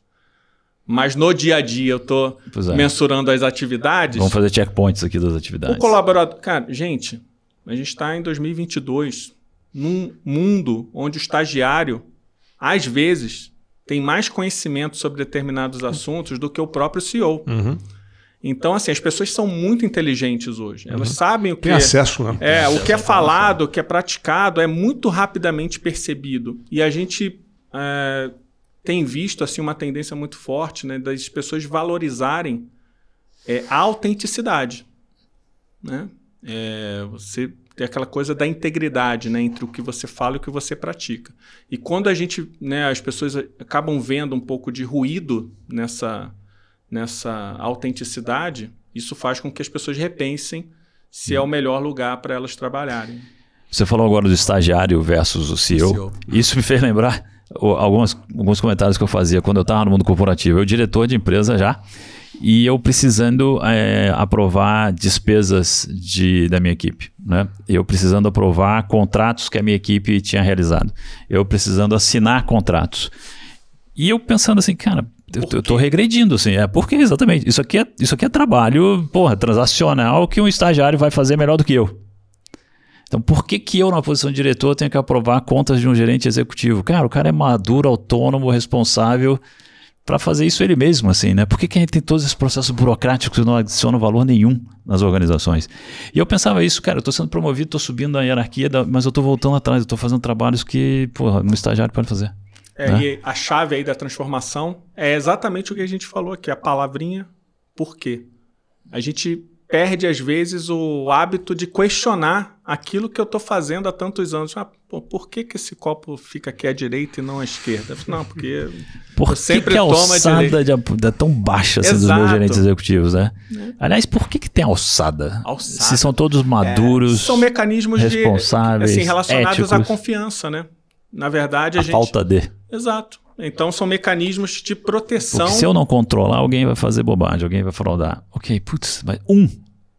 A: mas no dia a dia eu estou
D: é.
A: mensurando as atividades,
D: Vamos fazer checkpoints aqui das
A: o
D: atividades.
A: colaborador... Cara, gente, a gente está em 2022, num mundo onde o estagiário, às vezes, tem mais conhecimento sobre determinados assuntos do que o próprio CEO.
B: Uhum.
A: Então, assim, as pessoas são muito inteligentes hoje. Elas sabem o que
B: Tem acesso, né?
A: é, o que é falado, o que é praticado é muito rapidamente percebido. E a gente é, tem visto assim uma tendência muito forte né, das pessoas valorizarem é, a autenticidade. Né? É, você tem aquela coisa da integridade né, entre o que você fala e o que você pratica. E quando a gente, né, as pessoas acabam vendo um pouco de ruído nessa, nessa autenticidade, isso faz com que as pessoas repensem se é o melhor lugar para elas trabalharem.
D: Você falou agora do estagiário versus o CEO.
A: CEO.
D: Isso me fez lembrar algumas, alguns comentários que eu fazia quando eu estava no mundo corporativo. Eu, diretor de empresa já, e eu precisando é, aprovar despesas de, da minha equipe. Né? Eu precisando aprovar contratos que a minha equipe tinha realizado. Eu precisando assinar contratos. E eu pensando assim, cara, eu, eu tô regredindo, assim. É porque, exatamente, isso aqui é, isso aqui é trabalho, porra, transacional que um estagiário vai fazer melhor do que eu. Então, por que, que eu, na posição de diretor, tenho que aprovar contas de um gerente executivo? Cara, o cara é maduro, autônomo, responsável para fazer isso ele mesmo, assim, né? Por que, que a gente tem todos esses processos burocráticos que não adicionam valor nenhum nas organizações? E eu pensava isso, cara, eu estou sendo promovido, estou subindo na hierarquia, da- mas eu estou voltando atrás, eu estou fazendo trabalhos que, porra, um estagiário pode fazer.
A: É,
D: Né?
A: E a chave aí da transformação é exatamente o que a gente falou aqui, a palavrinha por quê. A gente perde, às vezes, o hábito de questionar aquilo que eu estou fazendo há tantos anos. Ah, pô, por que, que esse copo fica aqui à direita e não à esquerda? Não, porque
D: Por que,
A: sempre
D: que a alçada de- é tão baixa assim, dos meus gerentes executivos, né? Aliás, por que, que tem alçada?
A: Alçada.
D: Se são todos maduros,
A: são mecanismos de,
D: responsáveis,
A: assim, relacionados à
D: éticos.
A: confiança, né? Na verdade, a,
D: a
A: gente...
D: falta de.
A: Exato. Então, são mecanismos de proteção.
D: Porque se eu não controlar, alguém vai fazer bobagem, alguém vai fraudar. Ok, putz, mas um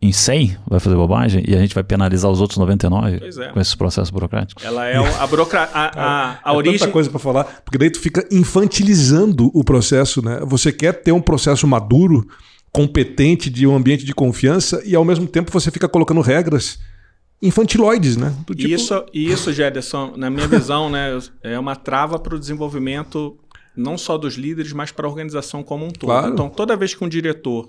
D: em 100 vai fazer bobagem e a gente vai penalizar os outros 99
A: Pois é.
D: com esses processos burocráticos.
A: Ela é a, burocra... a, a, a
B: É
A: origem...
B: tanta coisa para falar, porque daí tu fica infantilizando o processo, né? Você quer ter um processo maduro, competente, de um ambiente de confiança e ao mesmo tempo você fica colocando regras infantiloides, né? Do tipo-
A: E Isso, isso, Gederson, na minha visão, né, é uma trava para o desenvolvimento não só dos líderes, mas para a organização como um todo.
B: Claro.
A: Então, toda vez que um diretor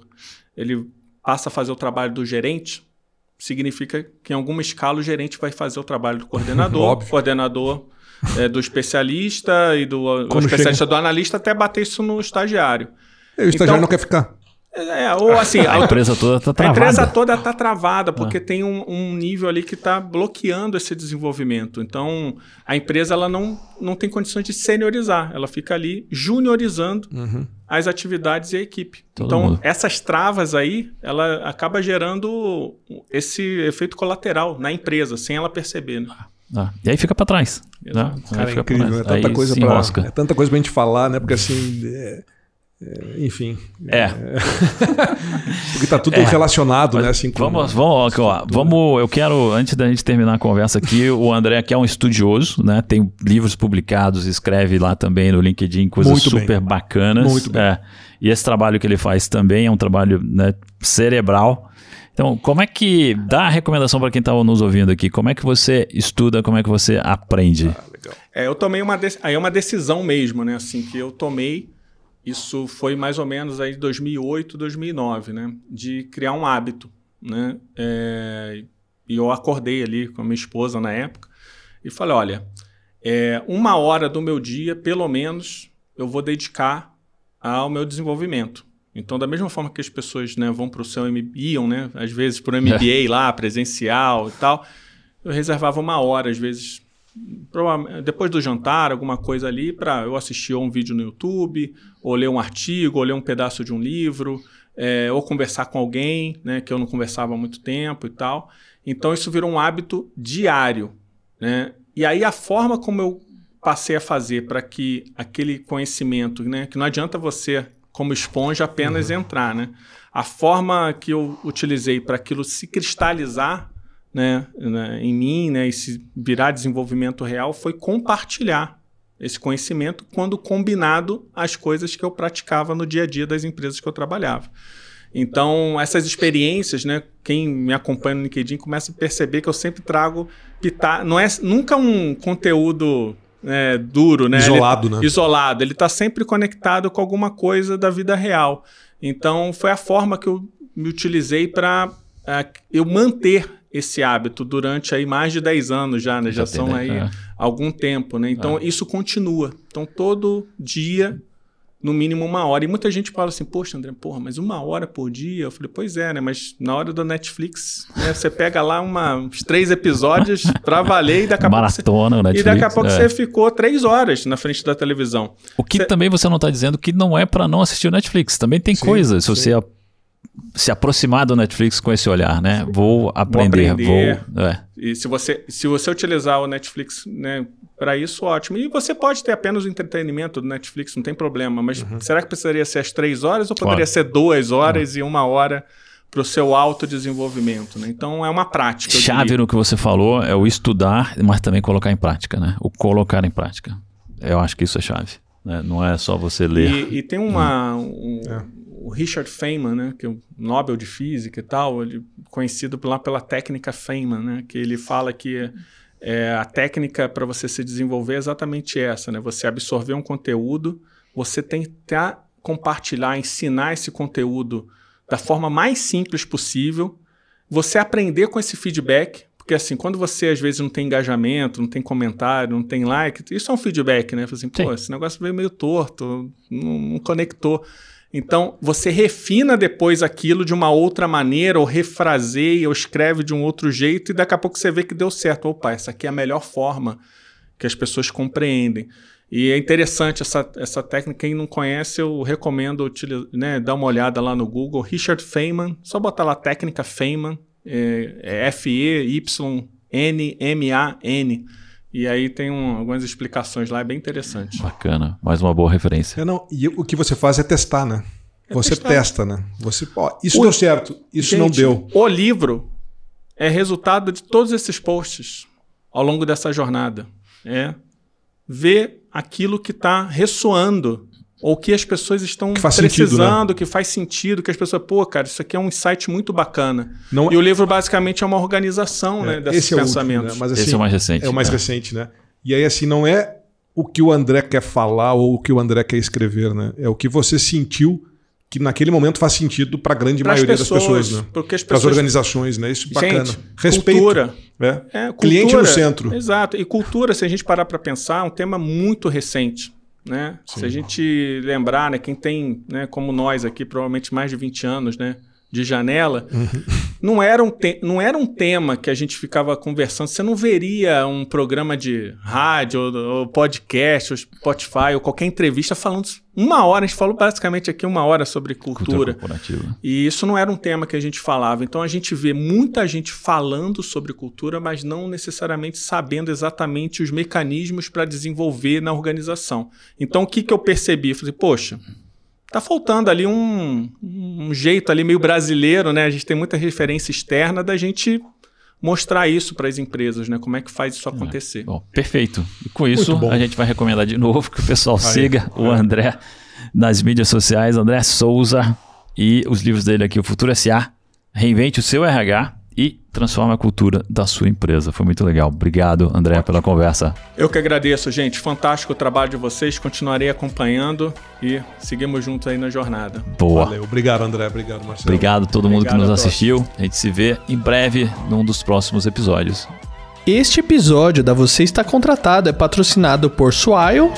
A: ele passa a fazer o trabalho do gerente, significa que em alguma escala o gerente vai fazer o trabalho do coordenador, coordenador é, do especialista e do especialista do analista até bater isso no estagiário.
B: E o estagiário
A: Então-
B: não quer ficar.
A: É, ou assim,
D: A empresa toda está
A: a
D: travada.
A: empresa toda está travada, porque tem um, um nível ali que está bloqueando esse desenvolvimento. Então, a empresa ela não, não tem condições de seniorizar. Ela fica ali juniorizando as atividades e a equipe.
D: Todo
A: então,
D: mundo.
A: essas travas aí, ela acaba gerando esse efeito colateral na empresa, sem ela perceber. Né?
D: Ah, e aí fica para trás. Né?
B: Cara, é incrível. É
D: trás.
B: tanta
D: Aí
B: coisa pra, é tanta coisa pra gente falar, né? Porque assim. é, enfim.
D: É.
B: Porque tá tudo
D: É.
B: relacionado, né? Assim, com-
D: Vamos, vamos, ó, vamos, eu quero, antes da gente terminar a conversa aqui, o André que é um estudioso, né? Tem livros publicados, escreve lá também no LinkedIn, coisas
B: Muito bem.
D: super bacanas.
B: Muito bem.
D: É. E esse trabalho que ele faz também é um trabalho né, cerebral. Então, como é que dá a recomendação para quem está nos ouvindo aqui? Como é que você estuda? Como é que você aprende?
A: Ah, é, eu tomei uma de... aí é uma decisão mesmo, né? Assim que eu tomei, isso foi mais ou menos aí 2008, 2009, né? De criar um hábito, né? É... E eu acordei ali com a minha esposa na época e falei, olha, é, uma hora do meu dia, pelo menos, eu vou dedicar ao meu desenvolvimento. Então, da mesma forma que as pessoas né, vão para o seu MBA, iam, né, às vezes para o MBA lá, presencial e tal, eu reservava uma hora, às vezes, depois do jantar, alguma coisa ali, para eu assistir um vídeo no YouTube, ou ler um artigo, ou ler um pedaço de um livro, é, ou conversar com alguém, né, que eu não conversava há muito tempo e tal. Então, isso virou um hábito diário. Né? E aí, a forma como eu passei a fazer para que aquele conhecimento, né, que não adianta você como esponja apenas uhum. entrar, né? A forma que eu utilizei para aquilo se cristalizar né, né, em mim né, e se virar desenvolvimento real foi compartilhar esse conhecimento quando combinado às coisas que eu praticava no dia a dia das empresas que eu trabalhava. Então, essas experiências, né, quem me acompanha no LinkedIn começa a perceber que eu sempre trago pitar, não é nunca um conteúdo é, duro, né?
B: Isolado,
A: ele,
B: né?
A: Isolado. Ele está sempre conectado com alguma coisa da vida real. Então, foi a forma que eu me utilizei para uh, é, eu manter esse hábito durante aí mais de 10 anos já, né? Já, já são tem, né? aí algum tempo, né? Então, é. isso continua. Então, todo dia no mínimo uma hora. E muita gente fala assim, poxa, André, porra, mas uma hora por dia? Eu falei, pois é, né? Mas na hora da Netflix, né, você pega lá uma, uns três episódios pra valer e daqui a
D: Maratona,
A: pouco.
D: Você,
A: e daqui a pouco é. você ficou três horas na frente da televisão.
D: O que
A: você...
D: também você não está dizendo que não é para não assistir o Netflix. Também tem sim, coisas. Se você se aproximar do Netflix com esse olhar, né? Vou aprender, vou. Aprender. vou é.
A: E se você, se você utilizar o Netflix né, para isso, ótimo. E você pode ter apenas o entretenimento do Netflix, não tem problema. Mas uhum. será que precisaria ser as três horas ou poderia claro. ser duas horas uhum. e uma hora para o seu autodesenvolvimento? Né? Então é uma prática.
D: Chave no que você falou é o estudar, mas também colocar em prática, né? O colocar em prática. Eu acho que isso é chave. Né? Não é só você ler.
A: E, e tem uma. Um, é o Richard Feynman, né, que é o Nobel de Física e tal, ele conhecido lá pela técnica Feynman, né, que ele fala que é, a técnica para você se desenvolver é exatamente essa, né, você absorver um conteúdo, você tentar compartilhar, ensinar esse conteúdo da forma mais simples possível, você aprender com esse feedback, porque assim, quando você às vezes não tem engajamento, não tem comentário, não tem like, isso é um feedback, né? Assim, pô, esse negócio veio meio torto, não, não conectou. Então, você refina depois aquilo de uma outra maneira, ou refraseia, ou escreve de um outro jeito, e daqui a pouco você vê que deu certo. Opa, essa aqui é a melhor forma que as pessoas compreendem. E é interessante essa, essa técnica. Quem não conhece, eu recomendo né, dar uma olhada lá no Google. Richard Feynman, só botar lá técnica Feynman, é, é F-E-Y-N-M-A-N. E aí tem um, algumas explicações lá, é bem interessante.
D: Bacana, mais uma boa referência.
B: É, não, e o que você faz é testar, né? É você testar. testa, né? Você, ó, isso o, deu certo, isso gente, não deu.
A: O livro é resultado de todos esses posts ao longo dessa jornada. É ver aquilo que está ressoando ou que as pessoas estão que precisando, sentido, né? que faz sentido, que as pessoas, pô, cara, isso aqui é um insight muito bacana. Não e é... o livro basicamente é uma organização, é, né, desses esse é pensamentos.
B: Último, né? Mas, assim,
D: esse é o mais recente.
B: É o mais né? recente, né? E aí assim não é o que o André quer falar ou o que o André quer escrever, né? É o que você sentiu que naquele momento faz sentido para a grande pra maioria pessoas, das pessoas, né?
A: Porque as
B: pessoas... Para as organizações, né? Isso é bacana. Gente, Respeito. Cultura. É. É, cultura. Cliente no centro.
A: Exato. E cultura, se a gente parar para pensar, é um tema muito recente. Né? Se a gente lembrar, né, quem tem, né, como nós aqui, provavelmente mais de 20 anos, né, de janela, uhum. Não, era um não era um tema que a gente ficava conversando. Você não veria um programa de rádio, ou, ou podcast, ou Spotify, ou qualquer entrevista falando uma hora. A gente falou basicamente aqui uma hora sobre cultura. cultura e isso não era um tema que a gente falava. Então a gente vê muita gente falando sobre cultura, mas não necessariamente sabendo exatamente os mecanismos para desenvolver na organização. Então o que, que eu percebi? Eu falei, poxa Tá faltando ali um, um jeito ali meio brasileiro, né? A gente tem muita referência externa da gente mostrar isso para as empresas, né? Como é que faz isso acontecer. É.
D: Bom, perfeito. E com isso, a gente vai recomendar de novo que o pessoal Aí, siga o André nas mídias sociais, André Souza, e os livros dele aqui, O Futuro S.A., reinvente o seu RH e transforme a cultura da sua empresa. Foi muito legal. Obrigado, André, pela conversa.
A: Eu que agradeço, gente. Fantástico o trabalho de vocês. Continuarei acompanhando e seguimos juntos aí na jornada.
D: Boa.
B: Valeu. Obrigado, André. Obrigado, Marcelo.
D: Obrigado a todo mundo
A: Obrigado
D: que nos
A: a
D: assistiu. A gente se vê em breve num dos próximos episódios.
C: Este episódio da Você Está Contratado é patrocinado por Swile